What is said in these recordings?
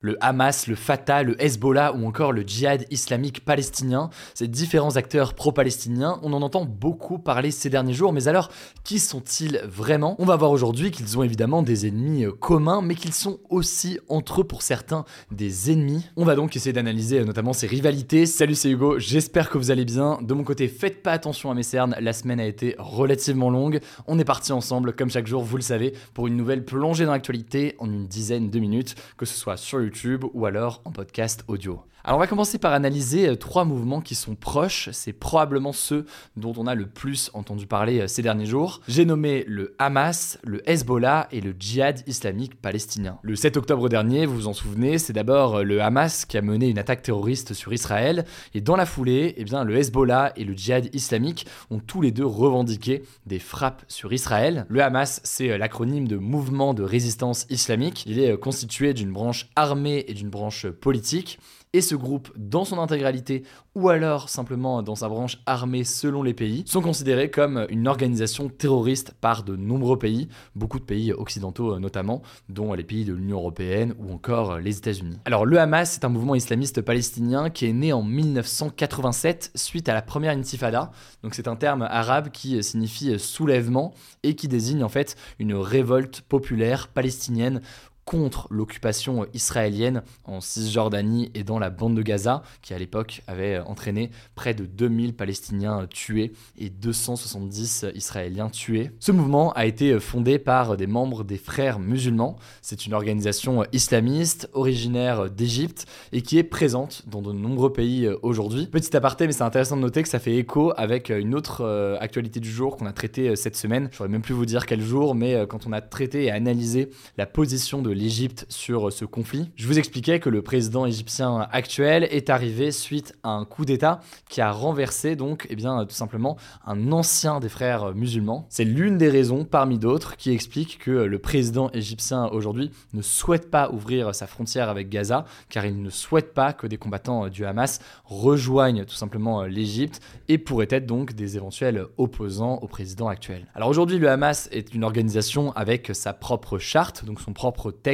Le Hamas, le Fatah, le Hezbollah ou encore le djihad islamique palestinien, ces différents acteurs pro-palestiniens, on en entend beaucoup parler ces derniers jours, mais alors qui sont-ils vraiment? On va voir aujourd'hui qu'ils ont évidemment des ennemis euh, communs, mais qu'ils sont aussi entre eux pour certains des ennemis. On va donc essayer d'analyser euh, notamment ces rivalités. Salut c'est Hugo, j'espère que vous allez bien. De mon côté, faites pas attention à mes cernes, la semaine a été relativement longue. On est parti ensemble, comme chaque jour, vous le savez, pour une nouvelle plongée dans l'actualité en une dizaine de minutes, que ce soit sur Ou alors en podcast audio. Alors on va commencer par analyser euh, trois mouvements qui sont proches, c'est probablement ceux dont on a le plus entendu parler euh, ces derniers jours. J'ai nommé le Hamas, le Hezbollah et le djihad islamique palestinien. Le 7 octobre dernier, vous vous en souvenez, c'est d'abord euh, le Hamas qui a mené une attaque terroriste sur Israël et dans la foulée, eh bien, le Hezbollah et le djihad islamique ont tous les deux revendiqué des frappes sur Israël. Le Hamas, c'est l'acronyme de Mouvement de résistance islamique. Il est constitué d'une branche armée et d'une branche politique et ce groupe dans son intégralité ou alors simplement dans sa branche armée selon les pays sont considérés comme une organisation terroriste par de nombreux pays, beaucoup de pays occidentaux notamment, dont les pays de l'Union européenne ou encore les États-Unis. Alors le Hamas c'est un mouvement islamiste palestinien qui est né en 1987 suite à la première intifada. Donc c'est un terme arabe qui signifie soulèvement et qui désigne en fait une révolte populaire palestinienne contre l'occupation israélienne en Cisjordanie et dans la bande de Gaza, qui à l'époque avait entraîné près de 2000 Palestiniens tués et 270 Israéliens tués. Ce mouvement a été fondé par des membres des Frères musulmans. C'est une organisation islamiste originaire d'Égypte et qui est présente dans de nombreux pays aujourd'hui. Petit aparté, mais c'est intéressant de noter que ça fait écho avec une autre euh, actualité du jour qu'on a traitée cette semaine. Je saurais même plus vous dire quel jour, mais euh, quand on a traité et analysé la position de l'Égypte sur ce conflit. Je vous expliquais que le président égyptien actuel est arrivé suite à un coup d'État qui a renversé donc eh bien, tout simplement un ancien des frères musulmans. C'est l'une des raisons parmi d'autres qui explique que le président égyptien aujourd'hui ne souhaite pas ouvrir sa frontière avec Gaza car il ne souhaite pas que des combattants du Hamas rejoignent tout simplement l'Égypte et pourraient être donc des éventuels opposants au président actuel. Alors aujourd'hui le Hamas est une organisation avec sa propre charte, donc son propre texte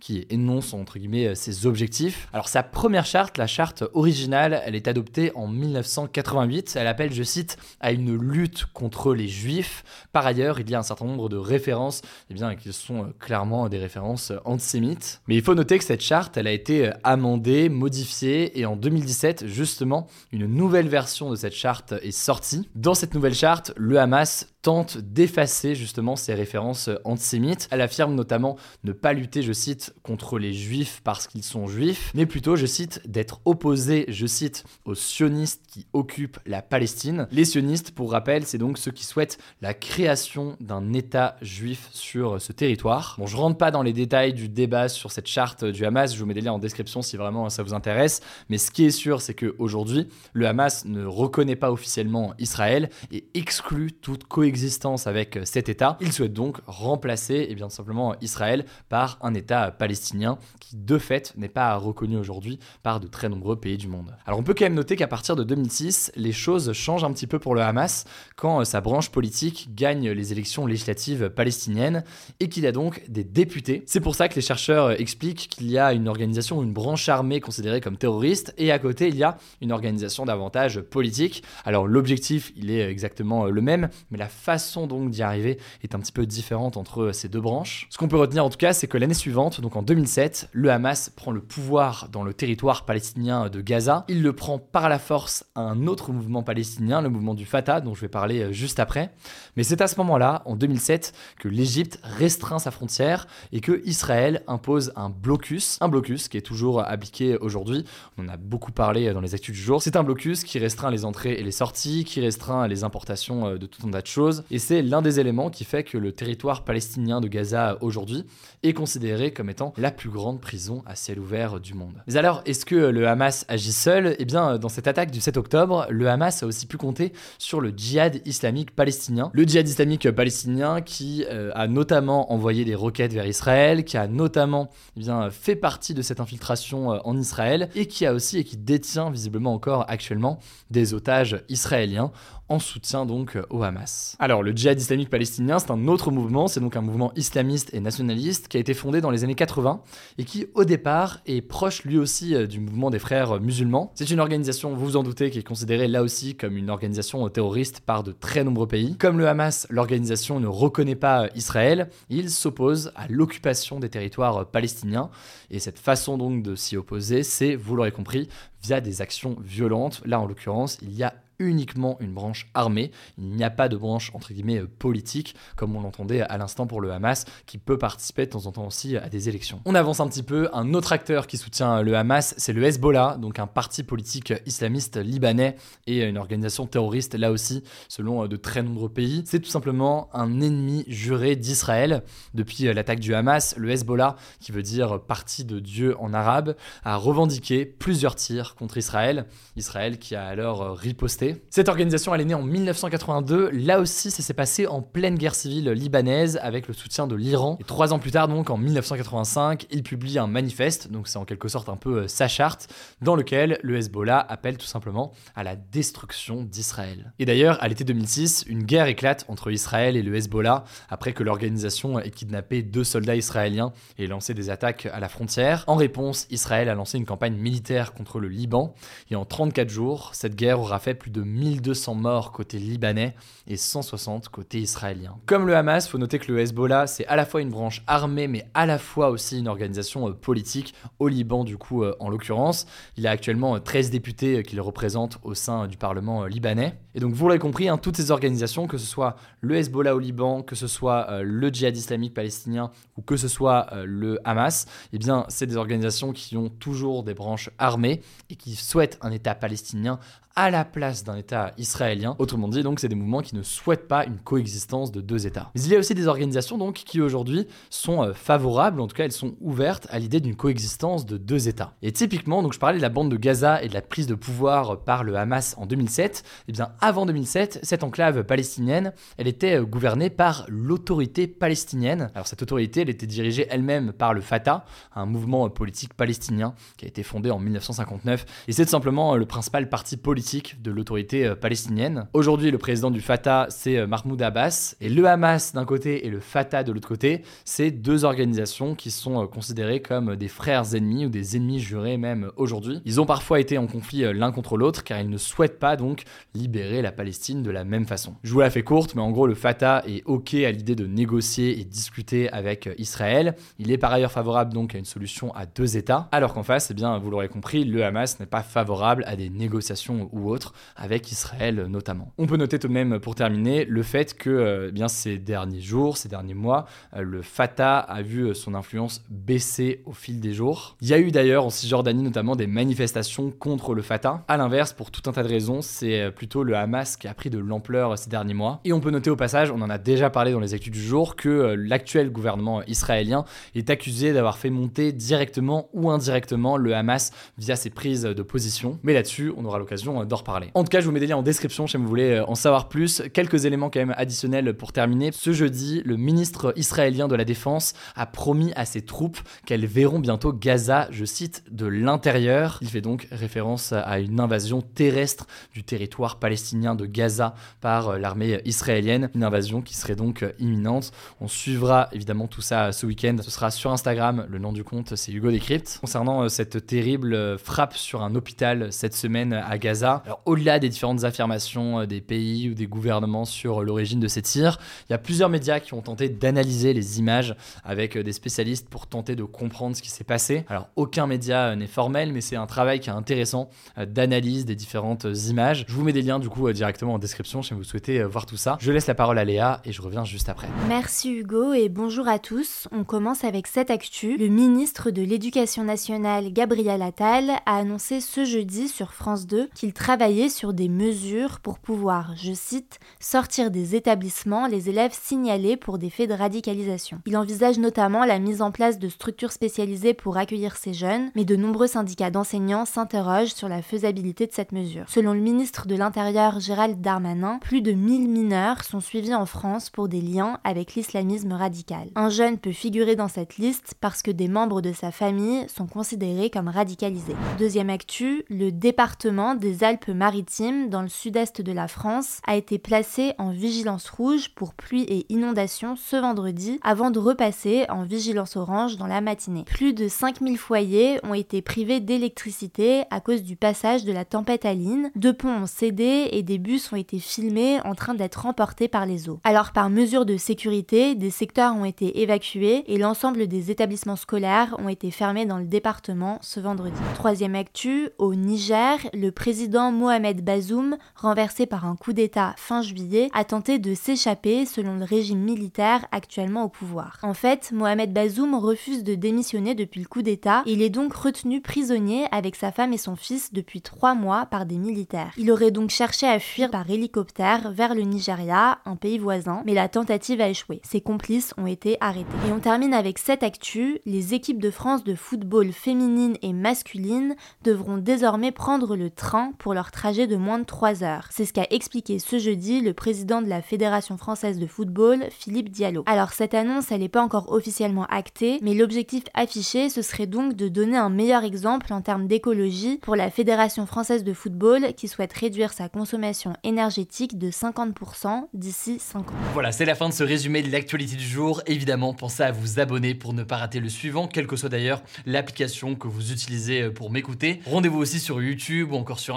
qui énonce entre guillemets ses objectifs. Alors sa première charte, la charte originale, elle est adoptée en 1988. Elle appelle, je cite, à une lutte contre les juifs. Par ailleurs, il y a un certain nombre de références, eh bien, qui sont clairement des références antisémites. Mais il faut noter que cette charte, elle a été amendée, modifiée, et en 2017, justement, une nouvelle version de cette charte est sortie. Dans cette nouvelle charte, le Hamas tente d'effacer justement ces références antisémites. Elle affirme notamment ne pas lutter, je cite, contre les juifs parce qu'ils sont juifs, mais plutôt, je cite, d'être opposé, je cite, aux sionistes qui occupent la Palestine. Les sionistes, pour rappel, c'est donc ceux qui souhaitent la création d'un État juif sur ce territoire. Bon, je rentre pas dans les détails du débat sur cette charte du Hamas, je vous mets des liens en description si vraiment ça vous intéresse, mais ce qui est sûr, c'est qu'aujourd'hui, le Hamas ne reconnaît pas officiellement Israël et exclut toute coexistence existence avec cet État. Il souhaite donc remplacer eh bien simplement Israël par un État palestinien qui de fait n'est pas reconnu aujourd'hui par de très nombreux pays du monde. Alors on peut quand même noter qu'à partir de 2006, les choses changent un petit peu pour le Hamas quand sa branche politique gagne les élections législatives palestiniennes et qu'il a donc des députés. C'est pour ça que les chercheurs expliquent qu'il y a une organisation, une branche armée considérée comme terroriste et à côté il y a une organisation davantage politique. Alors l'objectif il est exactement le même, mais la façon donc d'y arriver est un petit peu différente entre ces deux branches. Ce qu'on peut retenir en tout cas, c'est que l'année suivante, donc en 2007, le Hamas prend le pouvoir dans le territoire palestinien de Gaza. Il le prend par la force à un autre mouvement palestinien, le mouvement du Fatah, dont je vais parler euh, juste après. Mais c'est à ce moment-là, en 2007, que l'Égypte restreint sa frontière et que Israël impose un blocus, un blocus qui est toujours appliqué aujourd'hui. On en a beaucoup parlé dans les actus du jour. C'est un blocus qui restreint les entrées et les sorties, qui restreint les importations euh, de tout un tas de choses et c'est l'un des éléments qui fait que le territoire palestinien de Gaza aujourd'hui est considéré comme étant la plus grande prison à ciel ouvert du monde. Mais alors, est-ce que le Hamas agit seul? Eh bien, dans cette attaque du 7 octobre, le Hamas a aussi pu compter sur le djihad islamique palestinien. Le djihad islamique palestinien qui euh, a notamment envoyé des roquettes vers Israël, qui a notamment eh fait partie de cette infiltration euh, en Israël, et qui a aussi et qui détient visiblement encore actuellement des otages israéliens en soutien donc au Hamas. Alors le djihad islamique palestinien, c'est un autre mouvement, c'est donc un mouvement islamiste et nationaliste qui a été fondé dans les années 80 et qui au départ est proche lui aussi euh, du mouvement des frères musulmans. C'est une organisation, vous vous en doutez, qui est considérée là aussi comme une organisation terroriste par de très nombreux pays. Comme le Hamas, l'organisation ne reconnaît pas Israël, il s'oppose à l'occupation des territoires palestiniens et cette façon donc de s'y opposer, c'est, vous l'aurez compris, via des actions violentes. Là en l'occurrence, il y a uniquement une branche armée. Il n'y a pas de branche entre guillemets euh, politique, comme on l'entendait à l'instant pour le Hamas, qui peut participer de temps en temps aussi à des élections. On avance un petit peu. Un autre acteur qui soutient le Hamas, c'est le Hezbollah, donc un parti politique islamiste libanais et une organisation terroriste là aussi, selon euh, de très nombreux pays. C'est tout simplement un ennemi juré d'Israël. Depuis euh, l'attaque du Hamas, le Hezbollah, qui veut dire parti de Dieu en arabe, a revendiqué plusieurs tirs contre Israël. Israël qui a alors riposté cette organisation, elle est née en 1982. Là aussi, ça s'est passé en pleine guerre civile libanaise avec le soutien de l'Iran. Et trois ans plus tard, donc en 1985, il publie un manifeste, donc c'est en quelque sorte un peu euh, sa charte, dans lequel le Hezbollah appelle tout simplement à la destruction d'Israël. Et d'ailleurs, à l'été 2006, une guerre éclate entre Israël et le Hezbollah après que l'organisation ait kidnappé deux soldats israéliens et lancé des attaques à la frontière. En réponse, Israël a lancé une campagne militaire contre le Liban et en 34 jours, cette guerre aura fait plus de de 1200 morts côté libanais et 160 côté israélien. Comme le Hamas, faut noter que le Hezbollah, c'est à la fois une branche armée, mais à la fois aussi une organisation euh, politique au Liban, du coup, euh, en l'occurrence. Il a actuellement 13 euh, députés qu'il représente au sein du Parlement libanais. Et donc, vous l'avez compris, hein, toutes ces organisations, que ce soit le Hezbollah au Liban, que ce soit le djihad islamique palestinien ou que ce soit le Hamas, eh bien, c'est des organisations qui ont toujours des branches armées et qui souhaitent un État palestinien à la place d'un État israélien. Autrement dit, donc, c'est des mouvements qui ne souhaitent pas une coexistence de deux États. Mais il y a aussi des organisations donc qui aujourd'hui sont euh, favorables, en tout cas elles sont ouvertes à l'idée d'une coexistence de deux États. Et typiquement, donc je parlais de la bande de Gaza et de la prise de pouvoir par le Hamas en 2007. Et eh bien avant 2007, cette enclave palestinienne, elle était euh, gouvernée par l'autorité palestinienne. Alors cette autorité, elle était dirigée elle-même par le Fatah, un mouvement politique palestinien qui a été fondé en 1959. Et c'est simplement euh, le principal parti politique de l'autorité euh, palestinienne. Aujourd'hui, le président du Fatah, c'est euh, Mahmoud Abbas, et le Hamas d'un côté et le Fatah de l'autre côté, c'est deux organisations qui sont euh, considérées comme des frères ennemis ou des ennemis jurés même aujourd'hui. Ils ont parfois été en conflit l'un contre l'autre car ils ne souhaitent pas donc libérer la Palestine de la même façon. Je vous la fais courte, mais en gros, le Fatah est OK à l'idée de négocier et discuter avec Israël. Il est par ailleurs favorable donc à une solution à deux États, alors qu'en face, eh bien, vous l'aurez compris, le Hamas n'est pas favorable à des négociations ou autres, avec Israël notamment. On peut noter tout de même pour terminer le fait que euh, eh bien ces derniers jours, ces derniers mois, euh, le Fatah a vu euh, son influence baisser au fil des jours. Il y a eu d'ailleurs en Cisjordanie notamment des manifestations contre le Fatah. A l'inverse, pour tout un tas de raisons, c'est plutôt le Hamas qui a pris de l'ampleur ces derniers mois. Et on peut noter au passage, on en a déjà parlé dans les actus du jour, que l'actuel gouvernement israélien est accusé d'avoir fait monter directement ou indirectement le Hamas via ses prises de position. Mais là-dessus, on aura l'occasion d'en reparler. En tout cas, je vous mets des liens en description si vous voulez euh, en savoir plus. Quelques éléments quand même additionnels pour terminer. Ce jeudi, le ministre israélien de la Défense a promis à ses troupes qu'elles verront bientôt Gaza, je cite, de l'intérieur. Il fait donc référence à une invasion terrestre du territoire palestinien de Gaza par euh, l'armée israélienne. Une invasion qui serait donc euh, imminente. On suivra évidemment tout ça ce week-end. Ce sera sur Instagram. Le nom du compte, c'est Hugo Décrypte. Concernant cette terrible frappe sur un hôpital cette semaine à Gaza, alors, au-delà des différentes affirmations euh, des pays ou des gouvernements sur l'origine de ces tirs, il y a plusieurs médias qui ont tenté d'analyser les images avec euh, des spécialistes pour tenter de comprendre ce qui s'est passé. Alors, aucun média euh, n'est formel, mais c'est un travail qui est intéressant d'analyse des différentes images. Je vous mets des liens du coup directement en description si vous souhaitez voir tout ça. Je laisse la parole à Léa et je reviens juste après. Merci Hugo et bonjour à tous. On commence avec cette actu. Le ministre de l'Éducation nationale, Gabriel Attal, a annoncé ce jeudi sur France 2 qu'il travailler sur des mesures pour pouvoir, je cite, sortir des établissements les élèves signalés pour des faits de radicalisation. Il envisage notamment la mise en place de structures spécialisées pour accueillir ces jeunes, mais de nombreux syndicats d'enseignants s'interrogent sur la faisabilité de cette mesure. Selon le ministre de l'Intérieur Gérald Darmanin, plus de 1000 mineurs sont suivis en France pour des liens avec l'islamisme radical. Un jeune peut figurer dans cette liste parce que des membres de sa famille sont considérés comme radicalisés. Deuxième actu, le département des Alpes-Maritimes dans le sud-est de la France a été placé en vigilance rouge pour pluie et inondations ce vendredi avant de repasser en vigilance orange dans la matinée. Plus de 5000 foyers ont été privés d'électricité à cause du passage de la tempête Aline. Deux ponts ont cédé et des bus ont été filmés en train d'être emportés par les eaux. Alors par mesure de sécurité, des secteurs ont été évacués et l'ensemble des établissements scolaires ont été fermés dans le département ce vendredi. Troisième actu, au Niger, le président Mohamed Bazoum, renversé par un coup d'État fin juillet, a tenté de s'échapper selon le régime militaire actuellement au pouvoir. En fait, Mohamed Bazoum refuse de démissionner depuis le coup d'État il est donc retenu prisonnier avec sa femme et son fils depuis trois mois par des militaires. Il aurait donc cherché à fuir par hélicoptère vers le Nigeria, un pays voisin, mais la tentative a échoué. Ses complices ont été arrêtés. Et on termine avec cette actu, les équipes de France de football féminine et masculine devront désormais prendre le train pour leur trajet de moins de 3 heures. C'est ce qu'a expliqué ce jeudi le président de la Fédération française de football, Philippe Diallo. Alors cette annonce, elle n'est pas encore officiellement actée, mais l'objectif affiché, ce serait donc de donner un meilleur exemple en termes d'écologie pour la Fédération française de football qui souhaite réduire sa consommation énergétique de 50% d'ici 5 ans. Voilà, c'est la fin de ce résumé de l'actualité du jour. Évidemment, pensez à vous abonner pour ne pas rater le suivant, quelle que soit d'ailleurs l'application que vous utilisez pour m'écouter. Rendez-vous aussi sur YouTube ou encore sur